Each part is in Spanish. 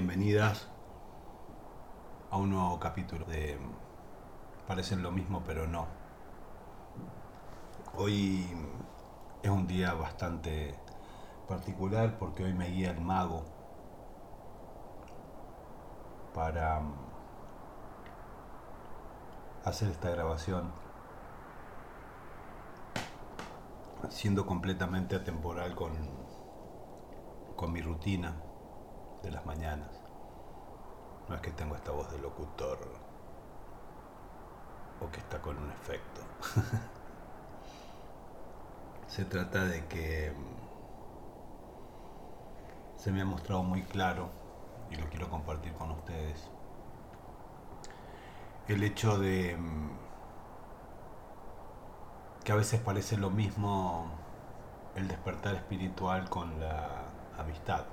bienvenidas a un nuevo capítulo de Parecen lo mismo pero no. Hoy es un día bastante particular porque hoy me guía el mago para hacer esta grabación siendo completamente atemporal con, con mi rutina de las mañanas. No es que tengo esta voz de locutor o que está con un efecto. Se trata de que se me ha mostrado muy claro y lo quiero compartir con ustedes. El hecho de que a veces parece lo mismo el despertar espiritual con la amistad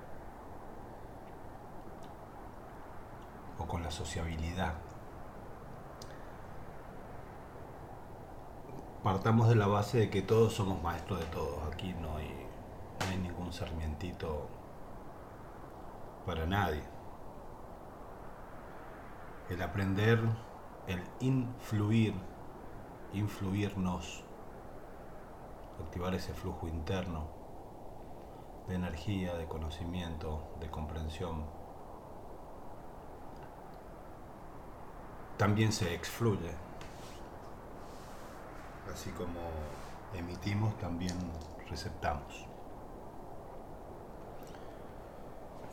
o con la sociabilidad. Partamos de la base de que todos somos maestros de todos, aquí no hay, no hay ningún sarmientito para nadie. El aprender, el influir, influirnos activar ese flujo interno de energía, de conocimiento, de comprensión. También se exfluye. Así como emitimos, también receptamos.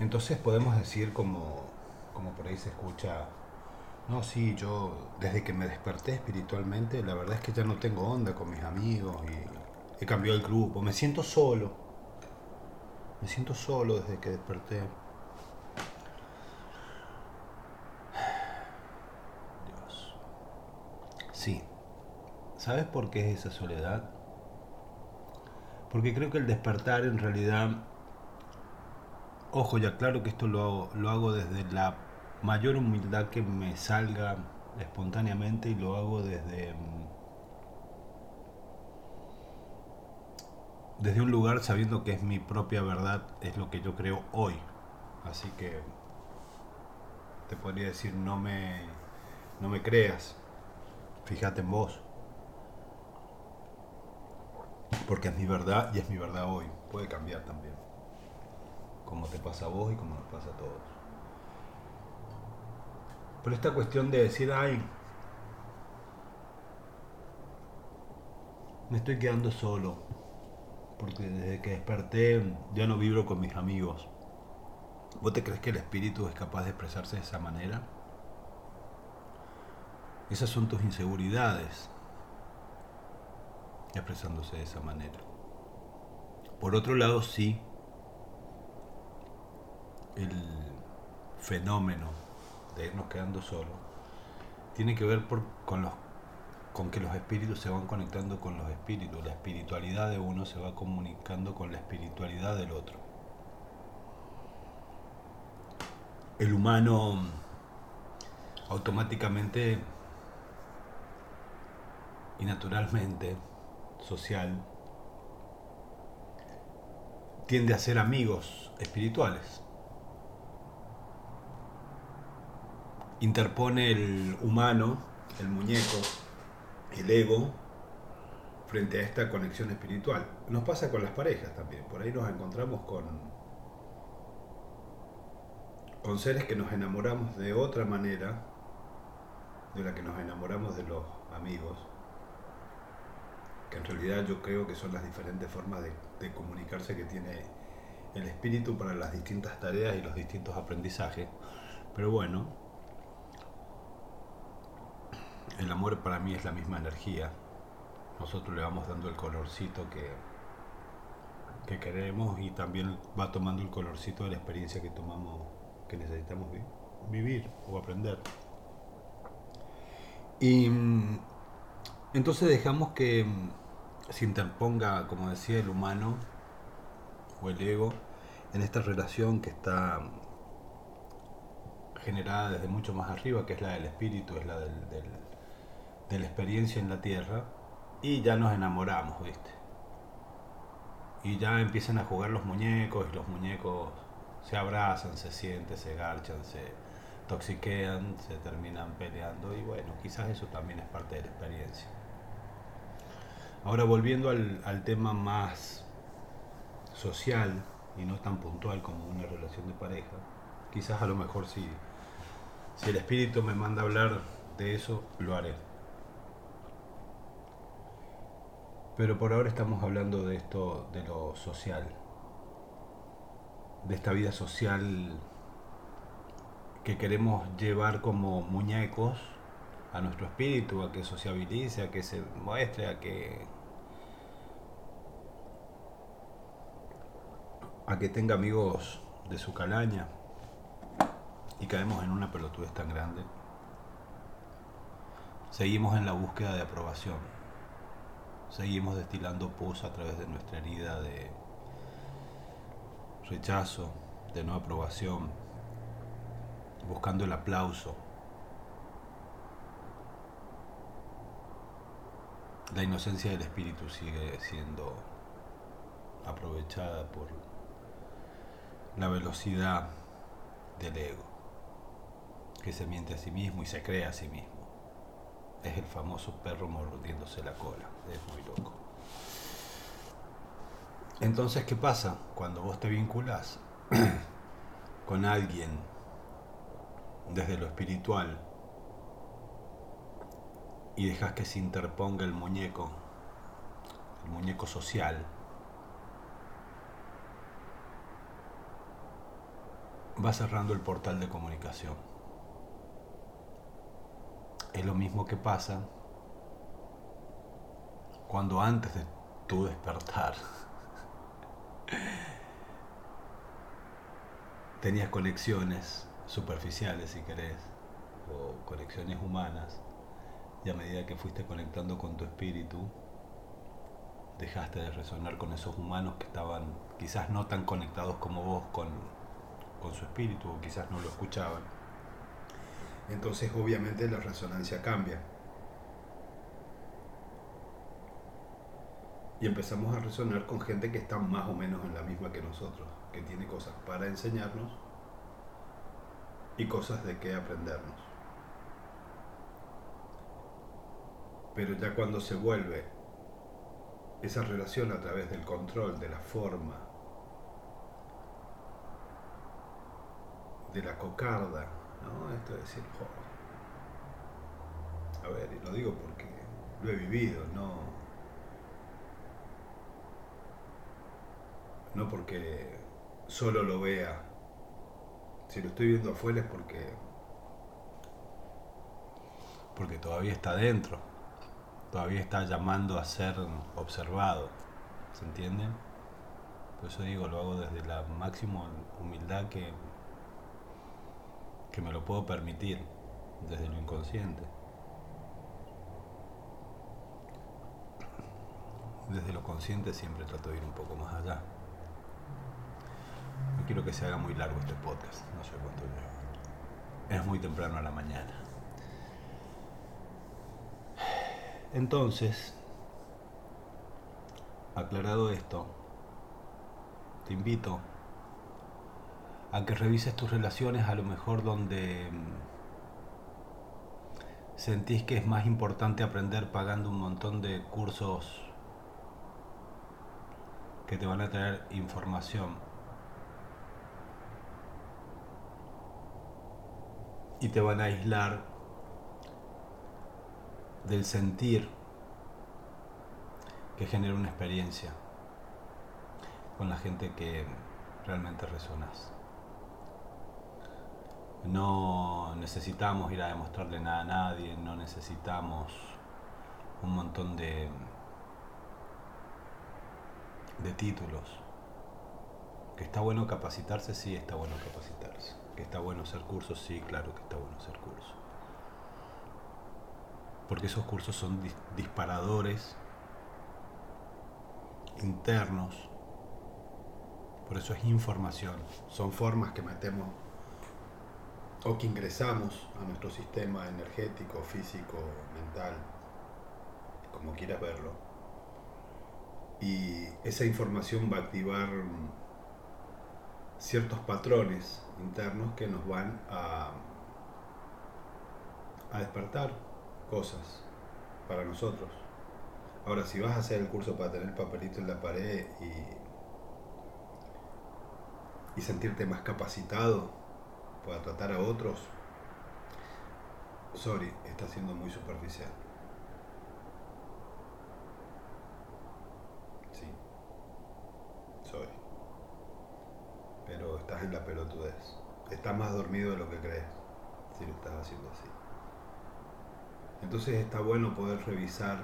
Entonces podemos decir como, como por ahí se escucha, no, sí, yo desde que me desperté espiritualmente, la verdad es que ya no tengo onda con mis amigos y he cambiado el grupo, me siento solo. Me siento solo desde que desperté. Sí. ¿Sabes por qué es esa soledad? Porque creo que el despertar en realidad, ojo, ya claro que esto lo hago, lo hago desde la mayor humildad que me salga espontáneamente y lo hago desde mm, desde un lugar sabiendo que es mi propia verdad, es lo que yo creo hoy. Así que te podría decir, no me, no me creas, fíjate en vos. Porque es mi verdad y es mi verdad hoy. Puede cambiar también. Como te pasa a vos y como nos pasa a todos. Pero esta cuestión de decir, ay, me estoy quedando solo porque desde que desperté ya no vibro con mis amigos. ¿Vos te crees que el espíritu es capaz de expresarse de esa manera? Esas son tus inseguridades expresándose de esa manera. Por otro lado, sí, el fenómeno de irnos quedando solos tiene que ver con los con que los espíritus se van conectando con los espíritus, la espiritualidad de uno se va comunicando con la espiritualidad del otro. El humano automáticamente y naturalmente social tiende a ser amigos espirituales. Interpone el humano, el muñeco, el ego frente a esta conexión espiritual. Nos pasa con las parejas también, por ahí nos encontramos con, con seres que nos enamoramos de otra manera de la que nos enamoramos de los amigos, en realidad yo creo que son las diferentes formas de, de comunicarse que tiene el espíritu para las distintas tareas y los distintos aprendizajes. Pero bueno, el amor para mí es la misma energía. Nosotros le vamos dando el colorcito que, que queremos y también va tomando el colorcito de la experiencia que tomamos, que necesitamos vivir o aprender. Y mm, entonces dejamos que mm, se interponga, como decía, el humano o el ego en esta relación que está generada desde mucho más arriba, que es la del espíritu, es la del, de la experiencia en la tierra y ya nos enamoramos, ¿viste? Y ya empiezan a jugar los muñecos y los muñecos se abrazan, se sienten, se garchan, se toxiquean, se terminan peleando y bueno, quizás eso también es parte de la experiencia. Ahora volviendo al, al tema más social y no tan puntual como una relación de pareja, quizás a lo mejor si, si el espíritu me manda a hablar de eso, lo haré. Pero por ahora estamos hablando de esto, de lo social, de esta vida social que queremos llevar como muñecos a nuestro espíritu, a que sociabilice, a que se muestre, a que a que tenga amigos de su calaña y caemos en una pelotudez tan grande. Seguimos en la búsqueda de aprobación. Seguimos destilando pus a través de nuestra herida de rechazo, de no aprobación, buscando el aplauso. La inocencia del espíritu sigue siendo aprovechada por la velocidad del ego, que se miente a sí mismo y se cree a sí mismo. Es el famoso perro mordiéndose la cola, es muy loco. Entonces, ¿qué pasa cuando vos te vinculas con alguien desde lo espiritual y dejas que se interponga el muñeco, el muñeco social, va cerrando el portal de comunicación. Es lo mismo que pasa cuando antes de tu despertar tenías conexiones superficiales, si querés, o conexiones humanas, y a medida que fuiste conectando con tu espíritu, dejaste de resonar con esos humanos que estaban quizás no tan conectados como vos con con su espíritu o quizás no lo escuchaban. Entonces obviamente la resonancia cambia. Y empezamos a resonar con gente que está más o menos en la misma que nosotros, que tiene cosas para enseñarnos y cosas de qué aprendernos. Pero ya cuando se vuelve esa relación a través del control, de la forma, de la cocarda, ¿no? Esto de decir, a ver, lo digo porque lo he vivido, no, no porque solo lo vea, si lo estoy viendo afuera es porque, porque todavía está dentro, todavía está llamando a ser observado, ¿se entiende? Por eso digo, lo hago desde la máxima humildad que que me lo puedo permitir desde lo inconsciente. Desde lo consciente siempre trato de ir un poco más allá. No quiero que se haga muy largo este podcast, no sé cuánto lleva. Es muy temprano a la mañana. Entonces, aclarado esto, te invito a que revises tus relaciones a lo mejor donde mm, sentís que es más importante aprender pagando un montón de cursos que te van a traer información. Y te van a aislar del sentir que genera una experiencia con la gente que realmente resonas. No necesitamos ir a demostrarle nada a nadie, no necesitamos un montón de, de títulos. Que está bueno capacitarse, sí está bueno capacitarse. Que está bueno hacer cursos, sí, claro que está bueno hacer cursos. Porque esos cursos son disparadores internos. Por eso es información. Son formas que metemos o que ingresamos a nuestro sistema energético, físico, mental, como quieras verlo. Y esa información va a activar ciertos patrones internos que nos van a, a despertar cosas para nosotros. Ahora, si vas a hacer el curso para tener papelito en la pared y, y sentirte más capacitado para tratar a otros, sorry, está siendo muy superficial. Sí. Sorry. Pero estás en la pelotudez. Estás más dormido de lo que crees si lo estás haciendo así. Entonces está bueno poder revisar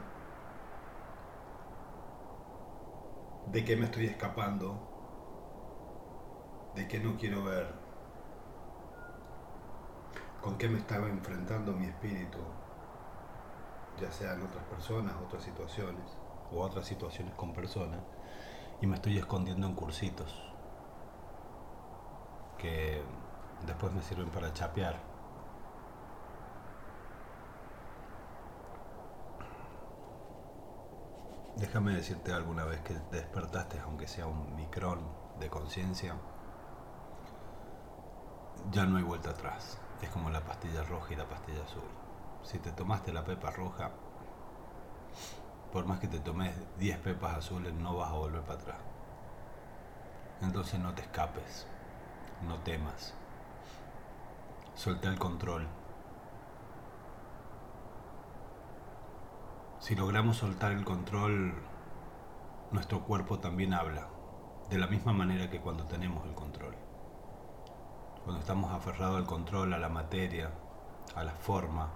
de qué me estoy escapando, de qué no quiero ver, con qué me estaba enfrentando mi espíritu, ya sean otras personas, otras situaciones, o otras situaciones con personas, y me estoy escondiendo en cursitos que después me sirven para chapear. Déjame decirte alguna vez que despertaste, aunque sea un micrón de conciencia, ya no hay vuelta atrás. Es como la pastilla roja y la pastilla azul. Si te tomaste la pepa roja, por más que te tomes 10 pepas azules, no vas a volver para atrás. Entonces no te escapes, no temas. Suelta el control. Si logramos soltar el control, nuestro cuerpo también habla, de la misma manera que cuando tenemos el control. Cuando estamos aferrados al control, a la materia, a la forma,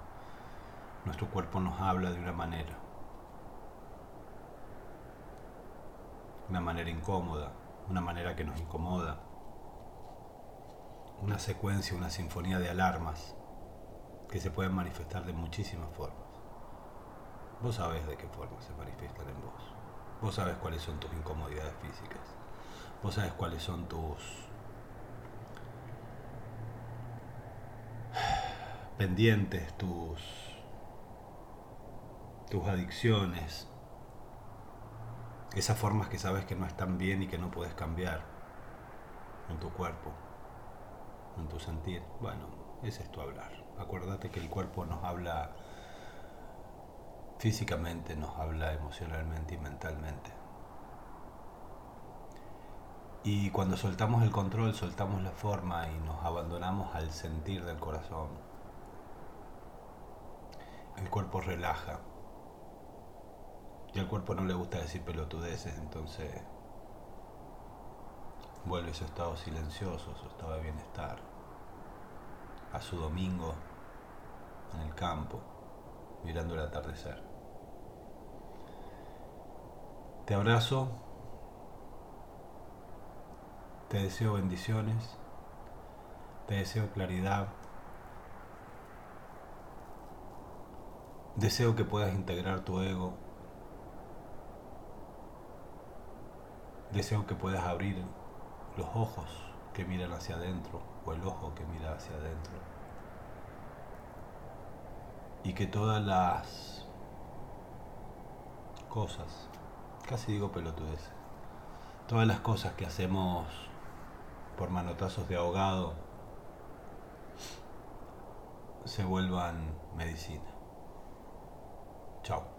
nuestro cuerpo nos habla de una manera. Una manera incómoda, una manera que nos incomoda. Una secuencia, una sinfonía de alarmas que se pueden manifestar de muchísimas formas. Vos sabés de qué forma se manifiestan en vos. Vos sabés cuáles son tus incomodidades físicas. Vos sabés cuáles son tus pendientes, tus tus adicciones, esas formas que sabes que no están bien y que no puedes cambiar en tu cuerpo, en tu sentir. Bueno, ese es tu hablar. Acuérdate que el cuerpo nos habla físicamente, nos habla emocionalmente y mentalmente. Y cuando soltamos el control, soltamos la forma y nos abandonamos al sentir del corazón. El cuerpo relaja. Y al cuerpo no le gusta decir pelotudeces, entonces vuelve a su estado silencioso, su estado de bienestar, a su domingo en el campo mirando el atardecer. Te abrazo, te deseo bendiciones, te deseo claridad, deseo que puedas integrar tu ego, deseo que puedas abrir los ojos que miran hacia adentro o el ojo que mira hacia adentro. Y que todas las cosas, casi digo pelotudes, todas las cosas que hacemos por manotazos de ahogado se vuelvan medicina. Chao.